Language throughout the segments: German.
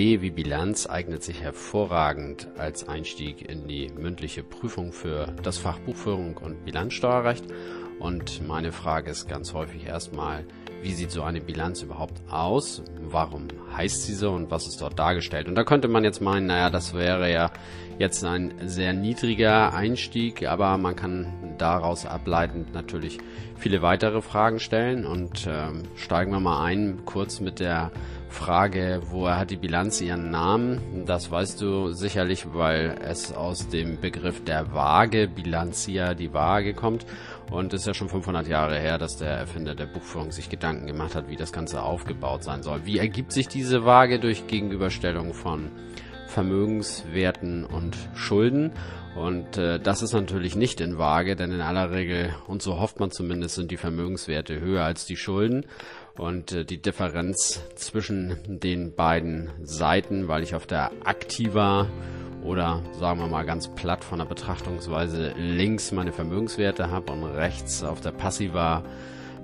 Wie Bilanz eignet sich hervorragend als Einstieg in die mündliche Prüfung für das Fach Buchführung und Bilanzsteuerrecht. Und meine Frage ist ganz häufig erstmal, wie sieht so eine Bilanz überhaupt aus? Warum heißt sie so und was ist dort dargestellt? Und da könnte man jetzt meinen, naja, das wäre ja jetzt ein sehr niedriger Einstieg, aber man kann daraus ableitend natürlich viele weitere Fragen stellen und ähm, steigen wir mal ein kurz mit der Frage, woher hat die Bilanz ihren Namen? Das weißt du sicherlich, weil es aus dem Begriff der Waage, Bilanzia, die Waage kommt. Und es ist ja schon 500 Jahre her, dass der Erfinder der Buchführung sich Gedanken gemacht hat, wie das Ganze aufgebaut sein soll. Wie ergibt sich diese Waage durch Gegenüberstellung von Vermögenswerten und Schulden? Und äh, das ist natürlich nicht in Waage, denn in aller Regel, und so hofft man zumindest, sind die Vermögenswerte höher als die Schulden. Und äh, die Differenz zwischen den beiden Seiten, weil ich auf der Aktiva oder sagen wir mal ganz platt von der Betrachtungsweise links meine Vermögenswerte habe und rechts auf der Passiva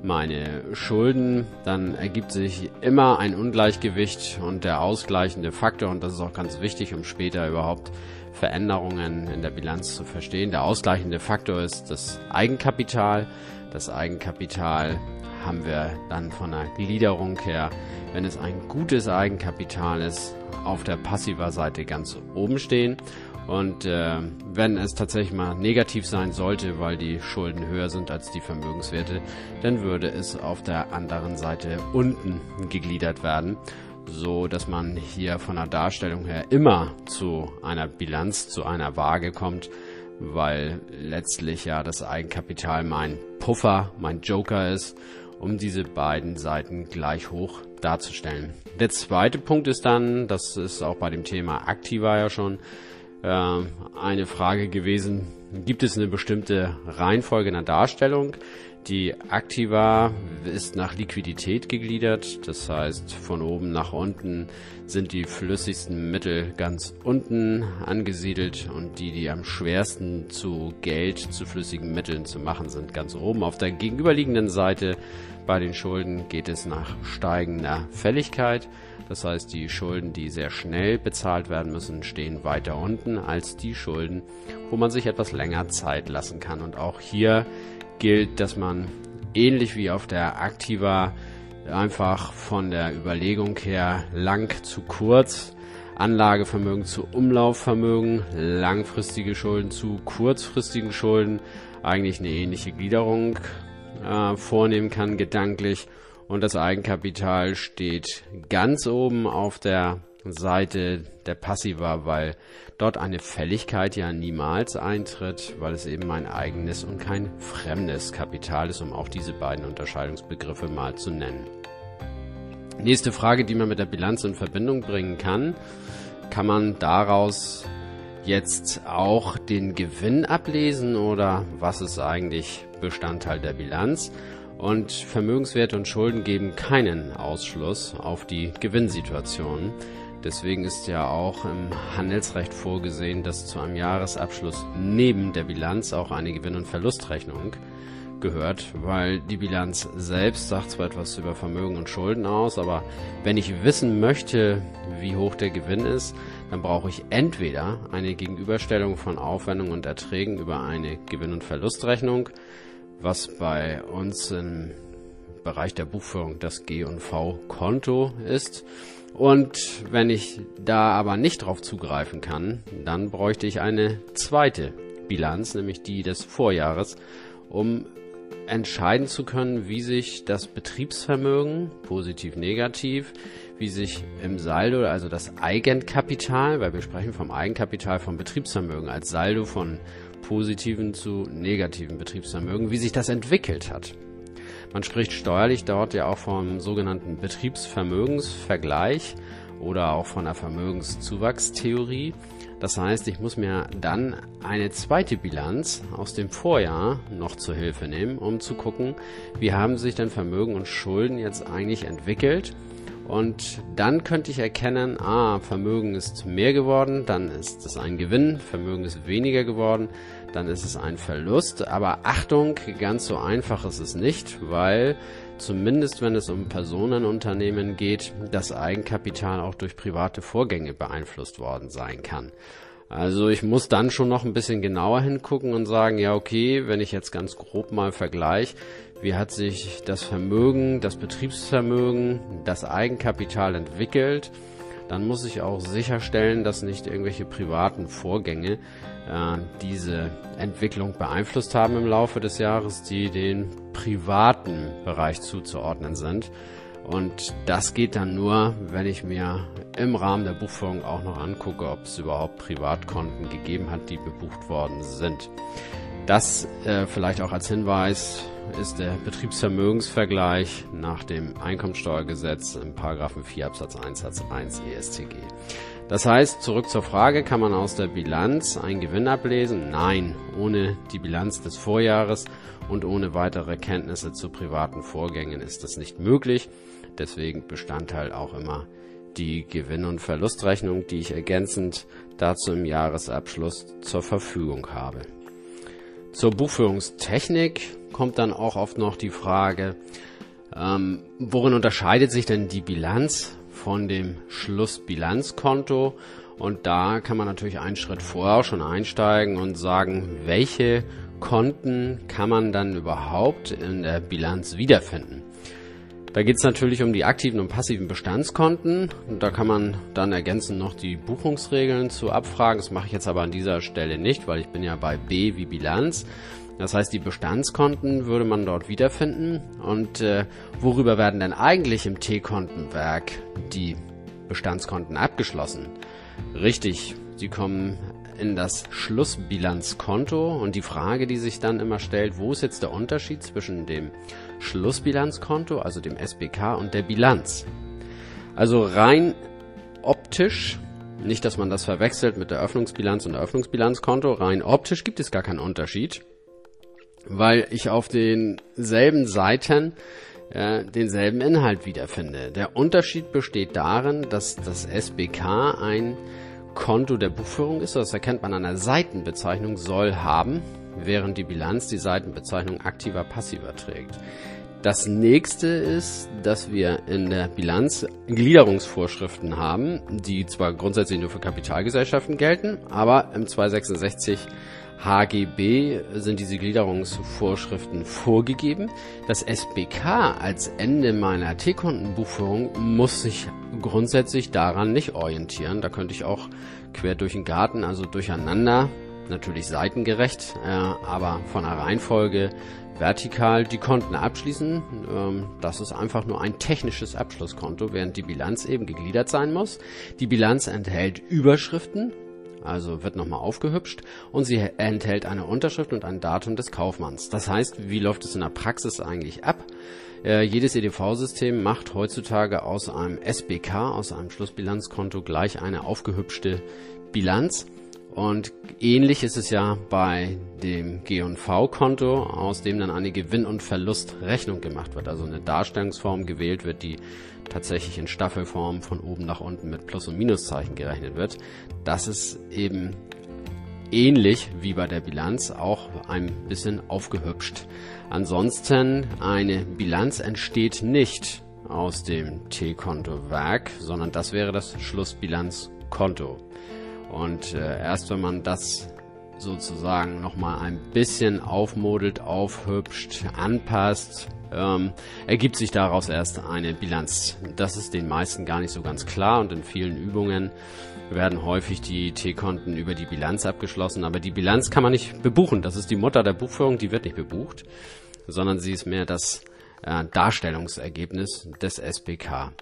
meine Schulden, dann ergibt sich immer ein Ungleichgewicht und der ausgleichende Faktor, und das ist auch ganz wichtig, um später überhaupt Veränderungen in der Bilanz zu verstehen. Der ausgleichende Faktor ist das Eigenkapital. Das Eigenkapital haben wir dann von der Gliederung her, wenn es ein gutes Eigenkapital ist, auf der passiver Seite ganz oben stehen. Und äh, wenn es tatsächlich mal negativ sein sollte, weil die Schulden höher sind als die Vermögenswerte, dann würde es auf der anderen Seite unten gegliedert werden, so dass man hier von der Darstellung her immer zu einer Bilanz, zu einer Waage kommt, weil letztlich ja das Eigenkapital mein Puffer, mein Joker ist um diese beiden Seiten gleich hoch darzustellen. Der zweite Punkt ist dann, das ist auch bei dem Thema Aktiva ja schon eine Frage gewesen, gibt es eine bestimmte Reihenfolge in der Darstellung? Die Aktiva ist nach Liquidität gegliedert, das heißt von oben nach unten sind die flüssigsten Mittel ganz unten angesiedelt und die, die am schwersten zu Geld, zu flüssigen Mitteln zu machen sind, ganz oben. Auf der gegenüberliegenden Seite bei den Schulden geht es nach steigender Fälligkeit. Das heißt, die Schulden, die sehr schnell bezahlt werden müssen, stehen weiter unten als die Schulden, wo man sich etwas länger Zeit lassen kann. Und auch hier gilt, dass man ähnlich wie auf der Aktiva einfach von der Überlegung her lang zu kurz, Anlagevermögen zu Umlaufvermögen, langfristige Schulden zu kurzfristigen Schulden, eigentlich eine ähnliche Gliederung äh, vornehmen kann, gedanklich. Und das Eigenkapital steht ganz oben auf der Seite der Passiva, weil dort eine Fälligkeit ja niemals eintritt, weil es eben mein eigenes und kein fremdes Kapital ist, um auch diese beiden Unterscheidungsbegriffe mal zu nennen. Nächste Frage, die man mit der Bilanz in Verbindung bringen kann, kann man daraus jetzt auch den Gewinn ablesen oder was ist eigentlich Bestandteil der Bilanz? Und Vermögenswerte und Schulden geben keinen Ausschluss auf die Gewinnsituation. Deswegen ist ja auch im Handelsrecht vorgesehen, dass zu einem Jahresabschluss neben der Bilanz auch eine Gewinn- und Verlustrechnung gehört, weil die Bilanz selbst sagt zwar etwas über Vermögen und Schulden aus, aber wenn ich wissen möchte, wie hoch der Gewinn ist, dann brauche ich entweder eine Gegenüberstellung von Aufwendungen und Erträgen über eine Gewinn- und Verlustrechnung, was bei uns im Bereich der Buchführung das G&V-Konto ist, und wenn ich da aber nicht drauf zugreifen kann, dann bräuchte ich eine zweite Bilanz, nämlich die des Vorjahres, um entscheiden zu können, wie sich das Betriebsvermögen, positiv, negativ, wie sich im Saldo, also das Eigenkapital, weil wir sprechen vom Eigenkapital vom Betriebsvermögen als Saldo von positiven zu negativen Betriebsvermögen, wie sich das entwickelt hat. Man spricht steuerlich dort ja auch vom sogenannten Betriebsvermögensvergleich oder auch von der Vermögenszuwachstheorie. Das heißt, ich muss mir dann eine zweite Bilanz aus dem Vorjahr noch zur Hilfe nehmen, um zu gucken, wie haben sich denn Vermögen und Schulden jetzt eigentlich entwickelt Und dann könnte ich erkennen, ah, Vermögen ist mehr geworden, dann ist es ein Gewinn, Vermögen ist weniger geworden, dann ist es ein Verlust. Aber Achtung, ganz so einfach ist es nicht, weil zumindest wenn es um Personenunternehmen geht, das Eigenkapital auch durch private Vorgänge beeinflusst worden sein kann. Also ich muss dann schon noch ein bisschen genauer hingucken und sagen, ja okay, wenn ich jetzt ganz grob mal vergleiche, wie hat sich das Vermögen, das Betriebsvermögen, das Eigenkapital entwickelt, dann muss ich auch sicherstellen, dass nicht irgendwelche privaten Vorgänge äh, diese Entwicklung beeinflusst haben im Laufe des Jahres, die den privaten Bereich zuzuordnen sind. Und das geht dann nur, wenn ich mir im Rahmen der Buchführung auch noch angucke, ob es überhaupt Privatkonten gegeben hat, die bebucht worden sind. Das äh, vielleicht auch als Hinweis ist der Betriebsvermögensvergleich nach dem Einkommensteuergesetz im Paragraphen 4 Absatz 1 Satz 1 ESTG. Das heißt, zurück zur Frage, kann man aus der Bilanz einen Gewinn ablesen? Nein, ohne die Bilanz des Vorjahres und ohne weitere Kenntnisse zu privaten Vorgängen ist das nicht möglich. Deswegen Bestandteil auch immer die Gewinn- und Verlustrechnung, die ich ergänzend dazu im Jahresabschluss zur Verfügung habe. Zur Buchführungstechnik kommt dann auch oft noch die Frage, ähm, worin unterscheidet sich denn die Bilanz von dem Schlussbilanzkonto? Und da kann man natürlich einen Schritt vorher schon einsteigen und sagen, welche Konten kann man dann überhaupt in der Bilanz wiederfinden? Da geht es natürlich um die aktiven und passiven Bestandskonten. Und da kann man dann ergänzend noch die Buchungsregeln zu abfragen. Das mache ich jetzt aber an dieser Stelle nicht, weil ich bin ja bei B wie Bilanz. Das heißt, die Bestandskonten würde man dort wiederfinden. Und äh, worüber werden denn eigentlich im T-Kontenwerk die Bestandskonten abgeschlossen? Richtig, sie kommen in das Schlussbilanzkonto und die Frage, die sich dann immer stellt, wo ist jetzt der Unterschied zwischen dem Schlussbilanzkonto, also dem SBK und der Bilanz? Also rein optisch, nicht, dass man das verwechselt mit der Öffnungsbilanz und der Öffnungsbilanzkonto, rein optisch gibt es gar keinen Unterschied, weil ich auf denselben Seiten äh, denselben Inhalt wiederfinde. Der Unterschied besteht darin, dass das SBK ein Konto der Buchführung ist. Das erkennt man an der Seitenbezeichnung soll haben, während die Bilanz die Seitenbezeichnung aktiver passiver trägt. Das nächste ist, dass wir in der Bilanz Gliederungsvorschriften haben, die zwar grundsätzlich nur für Kapitalgesellschaften gelten, aber im 266 HGB sind diese Gliederungsvorschriften vorgegeben. Das SBK als Ende meiner T-Kontenbuchführung muss sich grundsätzlich daran nicht orientieren. Da könnte ich auch quer durch den Garten, also durcheinander, natürlich seitengerecht, äh, aber von der Reihenfolge vertikal die Konten abschließen. Ähm, das ist einfach nur ein technisches Abschlusskonto, während die Bilanz eben gegliedert sein muss. Die Bilanz enthält Überschriften, also wird nochmal aufgehübscht und sie enthält eine Unterschrift und ein Datum des Kaufmanns. Das heißt, wie läuft es in der Praxis eigentlich ab? Äh, jedes EDV-System macht heutzutage aus einem SBK, aus einem Schlussbilanzkonto, gleich eine aufgehübschte Bilanz. Und ähnlich ist es ja bei dem G&V-Konto, aus dem dann eine Gewinn- und Verlustrechnung gemacht wird. Also eine Darstellungsform gewählt wird, die tatsächlich in Staffelform von oben nach unten mit Plus- und Minuszeichen gerechnet wird. Das ist eben ähnlich wie bei der Bilanz auch ein bisschen aufgehübscht. Ansonsten eine Bilanz entsteht nicht aus dem T-Konto-Werk, sondern das wäre das Schlussbilanzkonto. Und äh, erst wenn man das sozusagen nochmal ein bisschen aufmodelt, aufhübscht, anpasst, ähm, ergibt sich daraus erst eine Bilanz. Das ist den meisten gar nicht so ganz klar und in vielen Übungen werden häufig die T-Konten über die Bilanz abgeschlossen, aber die Bilanz kann man nicht bebuchen. Das ist die Mutter der Buchführung, die wird nicht bebucht, sondern sie ist mehr das äh, Darstellungsergebnis des SPK.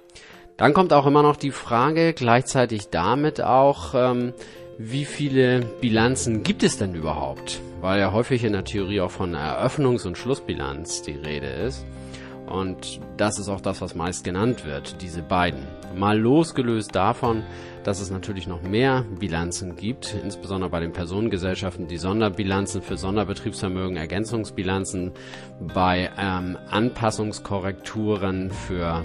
Dann kommt auch immer noch die Frage, gleichzeitig damit auch, ähm, wie viele Bilanzen gibt es denn überhaupt? Weil ja häufig in der Theorie auch von Eröffnungs- und Schlussbilanz die Rede ist. Und das ist auch das, was meist genannt wird, diese beiden. Mal losgelöst davon, dass es natürlich noch mehr Bilanzen gibt, insbesondere bei den Personengesellschaften, die Sonderbilanzen für Sonderbetriebsvermögen, Ergänzungsbilanzen, bei ähm, Anpassungskorrekturen für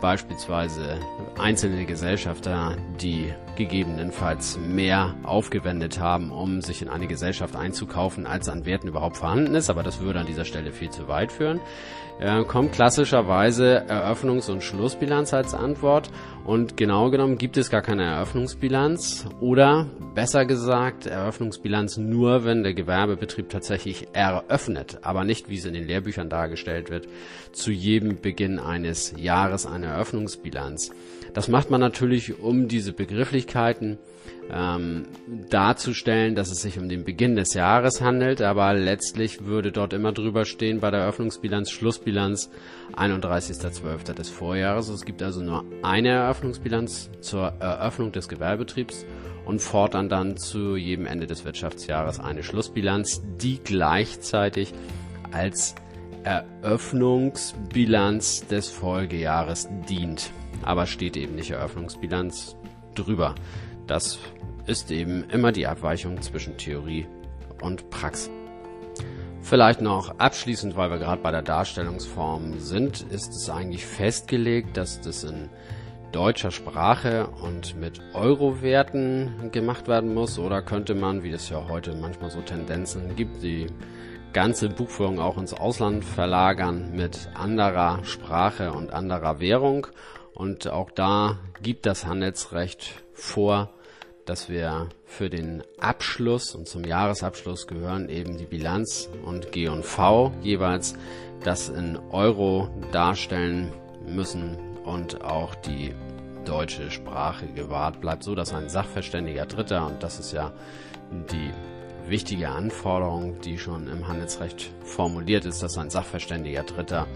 beispielsweise einzelne Gesellschafter, die gegebenenfalls mehr aufgewendet haben, um sich in eine Gesellschaft einzukaufen, als an Werten überhaupt vorhanden ist, aber das würde an dieser Stelle viel zu weit führen, äh, kommt klassischerweise Eröffnungs- und Schlussbilanz als Antwort. Und genau genommen gibt es gar keine Eröffnungsbilanz. Oder besser gesagt Eröffnungsbilanz nur, wenn der Gewerbebetrieb tatsächlich eröffnet, aber nicht, wie es in den Lehrbüchern dargestellt wird, zu jedem Beginn eines Jahres eine Eröffnungsbilanz. Das macht man natürlich, um diese Begrifflichkeiten ähm, darzustellen, dass es sich um den Beginn des Jahres handelt, aber letztlich würde dort immer drüber stehen bei der Eröffnungsbilanz, Schlussbilanz 31.12. des Vorjahres. Es gibt also nur eine Eröffnungsbilanz zur Eröffnung des Gewerbebetriebs und fortan dann zu jedem Ende des Wirtschaftsjahres eine Schlussbilanz, die gleichzeitig als Eröffnungsbilanz des Folgejahres dient. Aber steht eben nicht Eröffnungsbilanz drüber. Das ist eben immer die Abweichung zwischen Theorie und Praxis. Vielleicht noch abschließend, weil wir gerade bei der Darstellungsform sind, ist es eigentlich festgelegt, dass das in deutscher Sprache und mit Euro-Werten gemacht werden muss? Oder könnte man, wie das ja heute manchmal so Tendenzen gibt, die ganze Buchführung auch ins Ausland verlagern mit anderer Sprache und anderer Währung? Und auch da gibt das Handelsrecht vor, dass wir für den Abschluss und zum Jahresabschluss gehören eben die Bilanz und G&V jeweils das in Euro darstellen müssen und auch die deutsche Sprache gewahrt bleibt, so dass ein sachverständiger Dritter, und das ist ja die wichtige Anforderung, die schon im Handelsrecht formuliert ist, dass ein sachverständiger Dritter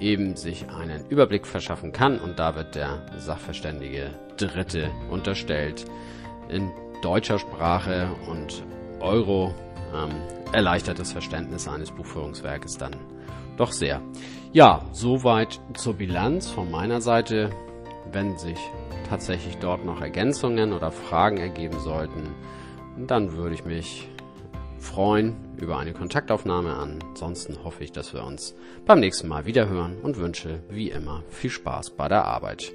eben sich einen Überblick verschaffen kann und da wird der sachverständige Dritte unterstellt, in deutscher Sprache und Euro ähm, erleichtert das Verständnis eines Buchführungswerkes dann doch sehr. Ja, soweit zur Bilanz von meiner Seite. Wenn sich tatsächlich dort noch Ergänzungen oder Fragen ergeben sollten, dann würde ich mich freuen über eine Kontaktaufnahme. Ansonsten hoffe ich, dass wir uns beim nächsten Mal wieder hören und wünsche wie immer viel Spaß bei der Arbeit.